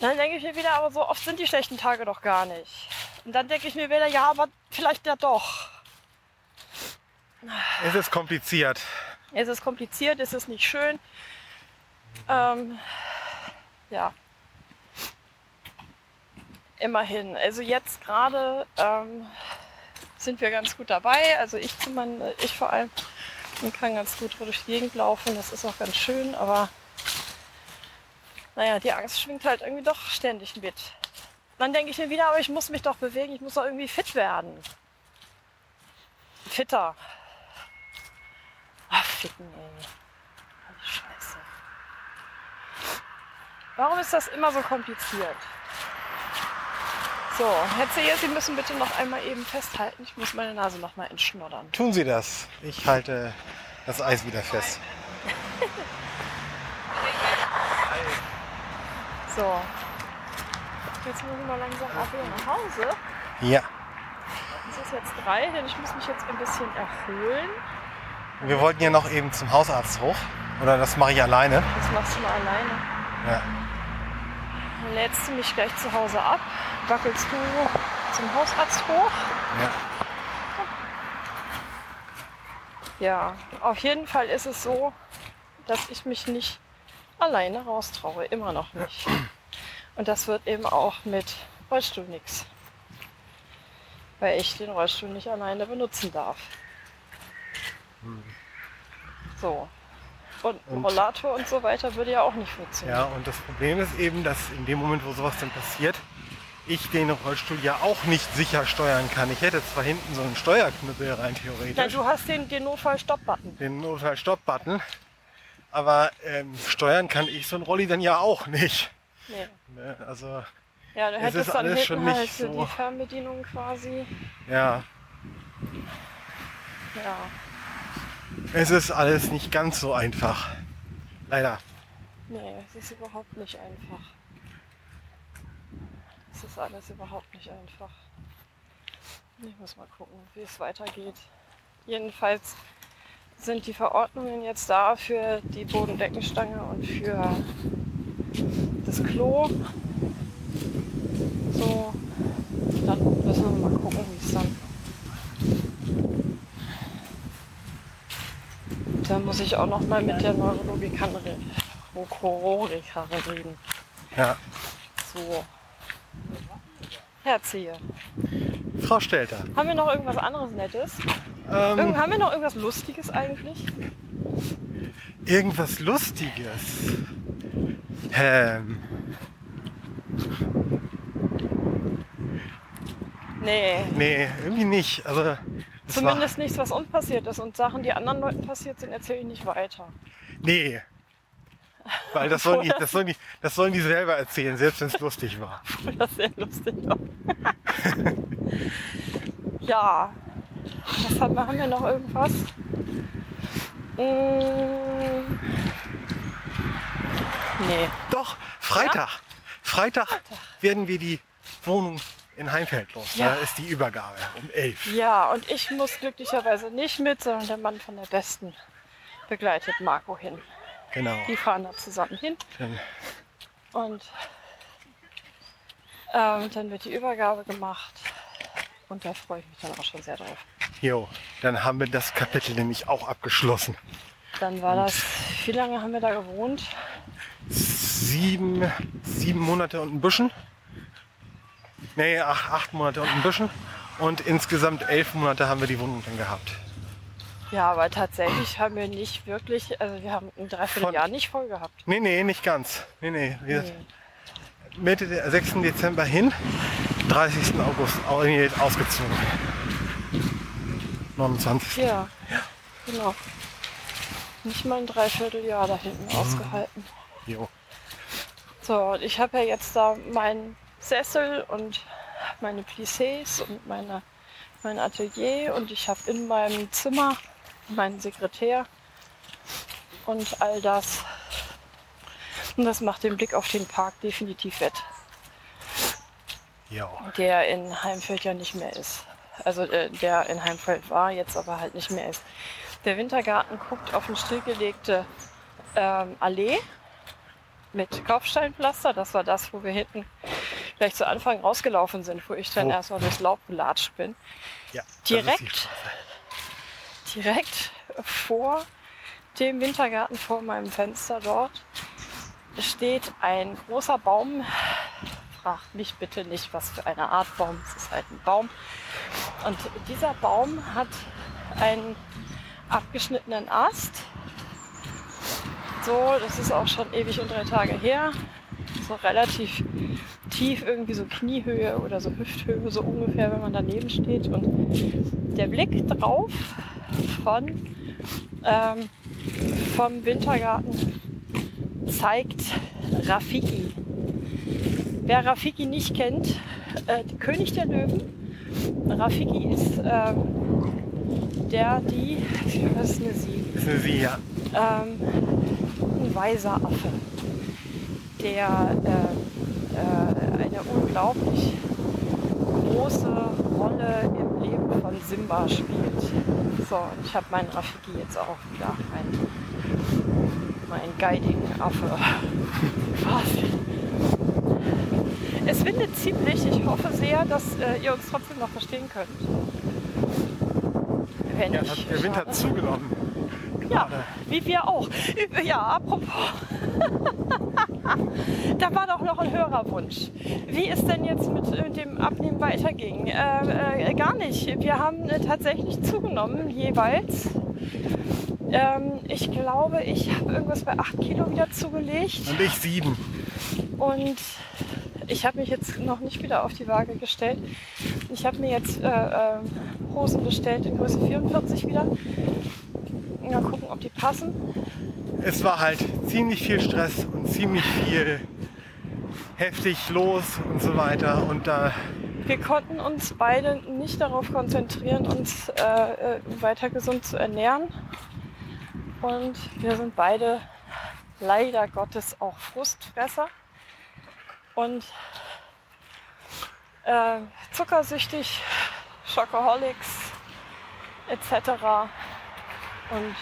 Dann denke ich mir wieder, aber so oft sind die schlechten Tage doch gar nicht. Und dann denke ich mir wieder, ja, aber vielleicht ja doch. es ist kompliziert. Es ist kompliziert, es ist nicht schön. Ähm, ja. Immerhin. Also jetzt gerade ähm, sind wir ganz gut dabei. Also ich, zumein- ich vor allem und kann ganz gut durch die Gegend laufen. Das ist auch ganz schön, aber naja, die Angst schwingt halt irgendwie doch ständig mit. Dann denke ich mir wieder, aber ich muss mich doch bewegen, ich muss doch irgendwie fit werden. Fitter. Ach, ficken, ey. Scheiße. Warum ist das immer so kompliziert? So, Herr Zehe, Sie müssen bitte noch einmal eben festhalten. Ich muss meine Nase noch mal entschnoddern. Tun Sie das. Ich halte das Eis wieder fest. So. Jetzt müssen wir langsam auch wieder nach Hause. Ja. Es ist jetzt drei, denn ich muss mich jetzt ein bisschen erholen. Wir wollten ja noch eben zum Hausarzt hoch. Oder das mache ich alleine. Das machst du mal alleine. Ja. Dann lädst du mich gleich zu Hause ab, wackelst du zum Hausarzt hoch. ja. Ja, auf jeden Fall ist es so, dass ich mich nicht alleine raustraue. Immer noch nicht. Und das wird eben auch mit Rollstuhl nichts. Weil ich den Rollstuhl nicht alleine benutzen darf. So. Und Und- Rollator und so weiter würde ja auch nicht funktionieren. Ja, und das Problem ist eben, dass in dem Moment, wo sowas dann passiert, ich den Rollstuhl ja auch nicht sicher steuern kann. Ich hätte zwar hinten so einen Steuerknüppel rein theoretisch, du hast den, den Notfall-Stopp-Button. den Notfall-Stop-Button, aber ähm, steuern kann ich so einen Rolli dann ja auch nicht. Nee. Ne? Also Ja, du Es hättest ist dann alles schon nicht halt so- die Fernbedienung quasi. ja, Ja. es ist alles nicht ganz so einfach. Leider. Nee, es ist überhaupt nicht einfach. Es ist alles überhaupt nicht einfach. Ich muss mal gucken, wie es weitergeht. Jedenfalls sind die Verordnungen jetzt da für die Bodendeckenstange und für das Klo. So, Dann müssen wir mal gucken, wie es dann. Dann muss ich auch noch mal mit der Neurologikerin Neurologikerin reden. Ja. So. Herziehe. Frau Stelter. Haben wir noch irgendwas anderes Nettes? Ähm, Irgend, haben wir noch irgendwas Lustiges eigentlich? irgendwas Lustiges. Ähm, Nee. nee, irgendwie nicht. Also, Zumindest nichts, was uns passiert ist. Und Sachen, die anderen Leuten passiert sind, erzähle ich nicht weiter. War, nee. Weil das sollen, die, das, sollen die, das sollen die selber erzählen, selbst wenn es lustig war. Das ist sehr lustig. ja. Was haben wir, haben wir noch irgendwas? Mm. Nee. Doch, Freitag. Freitag werden wir die Wohnung in Heimfeld los. Ja. Da ist die Übergabe um 11. Ja, und ich muss glücklicherweise nicht mit, sondern der Mann von der Besten begleitet Marco hin. Genau. Die fahren da zusammen hin Dann, und ähm, dann wird die Übergabe gemacht. Und da freue ich mich dann auch schon sehr drauf. jo, dann haben wir das Kapitel nämlich auch abgeschlossen. Dann war das, wie lange haben wir da gewohnt? Sieben, sieben Monate und ein bisschen. Nee, acht, acht Monate und ein bisschen. Und insgesamt elf Monate haben wir die Wohnung dann gehabt. Ja, aber tatsächlich haben wir nicht wirklich, also wir haben ein Dreivierteljahr nicht voll gehabt. Nee, nee, nicht ganz. Nee, nee. Wir Nee. Mitte der 6. Dezember hin, 30. August ausgezogen. 29. Ja, genau. Nicht mal ein Dreivierteljahr da hinten ausgehalten. Jo. So, und ich habe ja jetzt da meinen Sessel und meine Plissés und meine, mein Atelier und ich habe in meinem Zimmer meinen Sekretär und all das. Und das macht den Blick auf den Park definitiv wett, Jo. der in Heimfeld ja nicht mehr ist. Also äh, der in Heimfeld war, jetzt aber halt nicht mehr ist. Der Wintergarten guckt auf eine stillgelegte ähm, Allee mit Kopfsteinpflaster. Das war das, wo wir hinten gleich zu Anfang rausgelaufen sind, wo ich dann Wo? erstmal durchs Laub gelatscht bin. Ja, Direkt? Direkt vor dem Wintergarten, vor meinem Fenster dort, steht ein großer Baum. Fragt mich bitte nicht, was für eine Art Baum. Es ist halt ein Baum. Und dieser Baum hat einen abgeschnittenen Ast. So, das ist auch schon ewig und drei Tage her. So relativ tief, irgendwie so Kniehöhe oder so Hüfthöhe, so ungefähr, wenn man daneben steht. Und der Blick drauf von, ähm, vom Wintergarten zeigt Rafiki. Wer Rafiki nicht kennt, äh, König der Löwen. Rafiki ist ähm, der, die, was ist eine Sie? Ist eine Sie, ja. ähm, ein weiser Affe, der äh, äh, eine unglaublich große Rolle im Leben von Simba spielt. So, und ich habe meinen Rafiki jetzt auch wieder, mein, mein Guiding-Affe quasi. Es windet ziemlich. Ich hoffe sehr, dass äh, ihr uns trotzdem noch verstehen könnt. Wenn ja hat, der Wind hat zugenommen. Ja, Gerade. wie wir auch. Ja, apropos. da war doch noch ein Hörerwunsch. Wie es denn jetzt mit, mit dem Abnehmen weiterging? Äh, äh, gar nicht. Wir haben äh, tatsächlich zugenommen, jeweils. Ähm, ich glaube, ich habe irgendwas bei 8 Kilo wieder zugelegt. Und ich sieben. Und ich habe mich jetzt noch nicht wieder auf die Waage gestellt. Ich habe mir jetzt äh, äh, Hosen bestellt in Größe 44 wieder. Mal gucken, ob die passen. Es war halt ziemlich viel Stress und ziemlich viel heftig los und so weiter. Und da, Wir konnten uns beide nicht darauf konzentrieren, uns äh, äh, weiter gesund zu ernähren. Und wir sind beide leider Gottes auch Frustfresser und äh, zuckersüchtig, Schokoholics etc. Und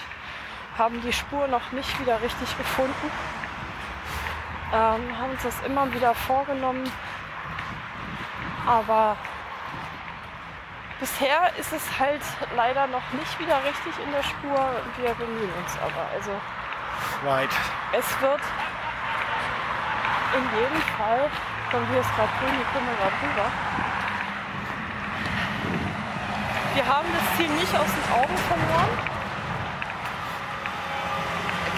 haben die Spur noch nicht wieder richtig gefunden. Ähm, haben uns das immer wieder vorgenommen, aber bisher ist es halt leider noch nicht wieder richtig in der Spur. Wir bemühen uns aber. Also Right. es wird in jedem Fall, von wir es gerade grün, hier kommen gerade rüber. Wir haben das Ziel nicht aus den Augen verloren.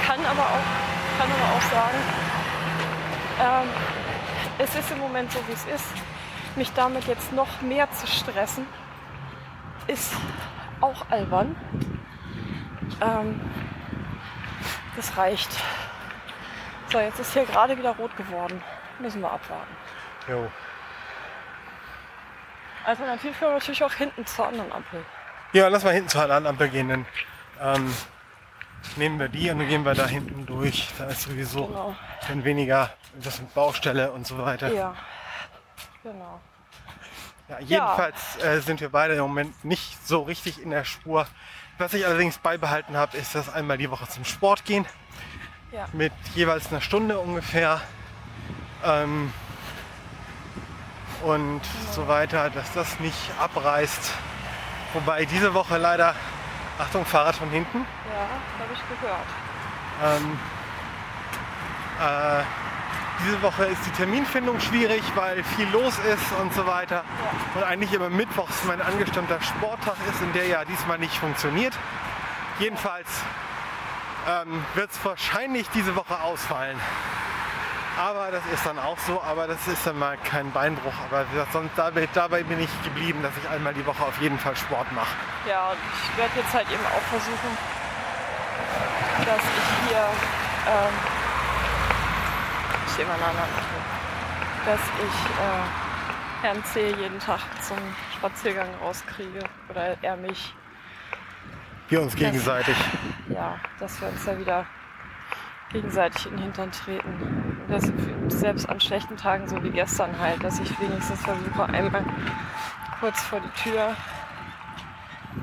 Kann aber auch, kann aber auch sagen, ähm, es ist im Moment so, wie es ist. Mich damit jetzt noch mehr zu stressen, ist auch albern. Ähm, das reicht. So, jetzt ist hier gerade wieder rot geworden. Müssen wir abwarten. Jo. Alternativ können wir natürlich auch hinten zur anderen Ampel. Ja, lass mal hinten zur anderen Ampel gehen, dann ähm, nehmen wir die und dann gehen wir da hinten durch. Da ist sowieso Genau. dann weniger das mit Baustelle und so weiter. Ja. Genau. Ja, jedenfalls äh, sind wir beide im Moment nicht so richtig in der Spur. Was ich allerdings beibehalten habe, ist, dass einmal die Woche zum Sport gehen. Ja. Mit jeweils einer Stunde ungefähr. Ähm, und so weiter, dass das nicht abreißt. Wobei diese Woche leider, Achtung, Fahrrad von hinten, Ja, habe ich gehört. ähm, äh, diese Woche ist die Terminfindung schwierig, weil viel los ist und so weiter. Und eigentlich immer mittwochs mein angestammter Sporttag ist, in der ja diesmal nicht funktioniert. Jedenfalls ähm, wird es wahrscheinlich diese Woche ausfallen. Aber das ist dann auch so, aber das ist dann mal kein Beinbruch. Aber wie gesagt, sonst dabei, dabei bin ich geblieben, dass ich einmal die Woche auf jeden Fall Sport mache. Ja, und ich werde jetzt halt eben auch versuchen, dass ich hier, ähm, ich stehe mal an dass ich äh, Herrn C. jeden Tag zum Spaziergang rauskriege. Oder er mich. Wir uns gegenseitig. Ja, dass wir uns da wieder gegenseitig in den Hintern treten. Das, selbst an schlechten Tagen, so wie gestern halt, dass ich wenigstens versuche, einmal kurz vor die Tür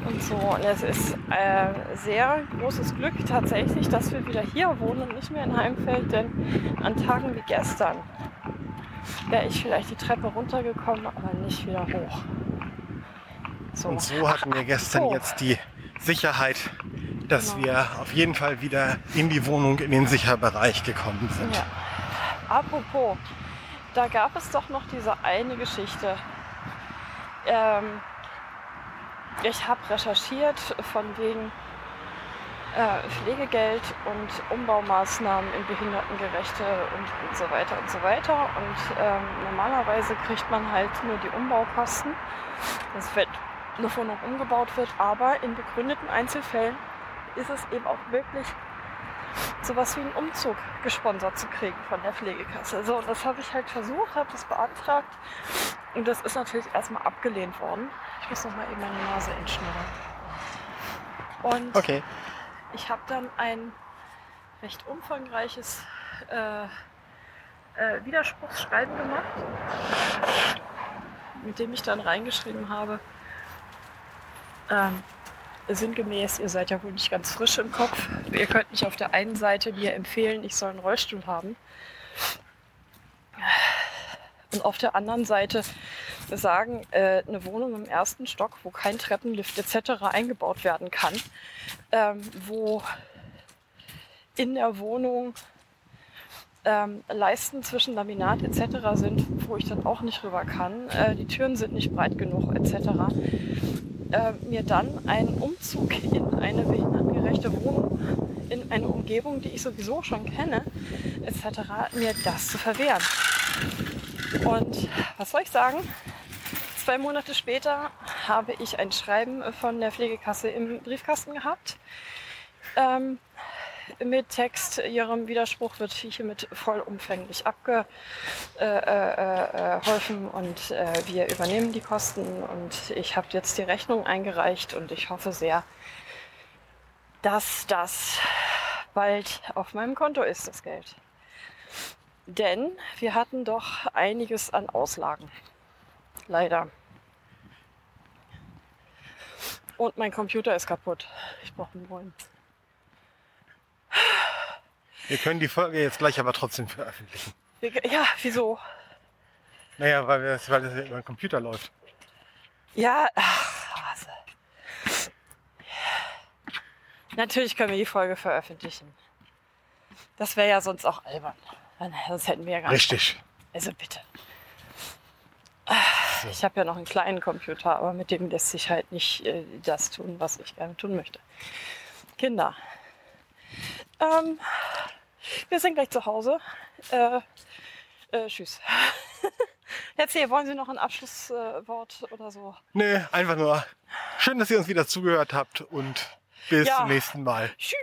und so. Und es ist äh, sehr großes Glück tatsächlich, dass wir wieder hier wohnen und nicht mehr in Heimfeld, denn an Tagen wie gestern wäre ich vielleicht die Treppe runtergekommen, aber nicht wieder hoch. So. Und so hatten wir gestern Oh. jetzt die Sicherheit, dass Genau. wir auf jeden Fall wieder in die Wohnung, in den Sicherbereich gekommen sind. Ja. Apropos, da gab es doch noch diese eine Geschichte. Ähm, ich habe recherchiert von wegen äh, Pflegegeld und Umbaumaßnahmen in behindertengerechte und, und so weiter und so weiter. Und ähm, normalerweise kriegt man halt nur die Umbaukosten, das wenn eine Wohnung umgebaut wird. Aber in begründeten Einzelfällen ist es eben auch möglich, sowas wie einen Umzug gesponsert zu kriegen von der Pflegekasse. So, und das habe ich halt versucht, habe das beantragt und das ist natürlich erstmal abgelehnt worden. Ich muss noch mal eben meine Nase entschnurren. Und Okay. ich habe dann ein recht umfangreiches äh, äh, Widerspruchsschreiben gemacht, mit dem ich dann reingeschrieben habe, ähm, sinngemäß, ihr seid ja wohl nicht ganz frisch im Kopf. Ihr könnt nicht auf der einen Seite mir empfehlen, ich soll einen Rollstuhl haben. Und auf der anderen Seite sagen, äh, eine Wohnung im ersten Stock, wo kein Treppenlift etc. eingebaut werden kann, ähm, wo in der Wohnung ähm, Leisten zwischen Laminat etc. sind, wo ich dann auch nicht rüber kann, äh, die Türen sind nicht breit genug etc. Äh, mir dann einen Umzug in eine behindertengerechte Wohnung, in eine Umgebung, die ich sowieso schon kenne, etc., mir das zu verwehren. Und was soll ich sagen? Zwei Monate später habe ich ein Schreiben von der Pflegekasse im Briefkasten gehabt. Ähm, mit Text, Ihrem Widerspruch wird hiermit vollumfänglich abgeholfen äh, äh, geholfen und äh, wir übernehmen die Kosten und ich habe jetzt die Rechnung eingereicht und ich hoffe sehr, dass das bald auf meinem Konto ist, das Geld. Denn wir hatten doch einiges an Auslagen. Leider. Und mein Computer ist kaputt. Ich brauche einen neuen. Wir können die Folge jetzt gleich aber trotzdem veröffentlichen. Ja, wieso? Naja, weil, wir, weil das über den Computer läuft. Ja, ach, Hase. Natürlich können wir die Folge veröffentlichen. Das wäre ja sonst auch albern. Ah, sonst hätten wir ja gar nicht. Richtig. Also bitte. Ich habe ja noch einen kleinen Computer, aber mit dem lässt sich halt nicht äh, das tun, was ich gerne tun möchte. Kinder. Ähm, wir sind gleich zu Hause. Äh, äh, tschüss. Erzähl, wollen Sie noch ein Abschlusswort oder so? Nee, einfach nur schön, dass ihr uns wieder zugehört habt und bis Ja. zum nächsten Mal. Tschüss.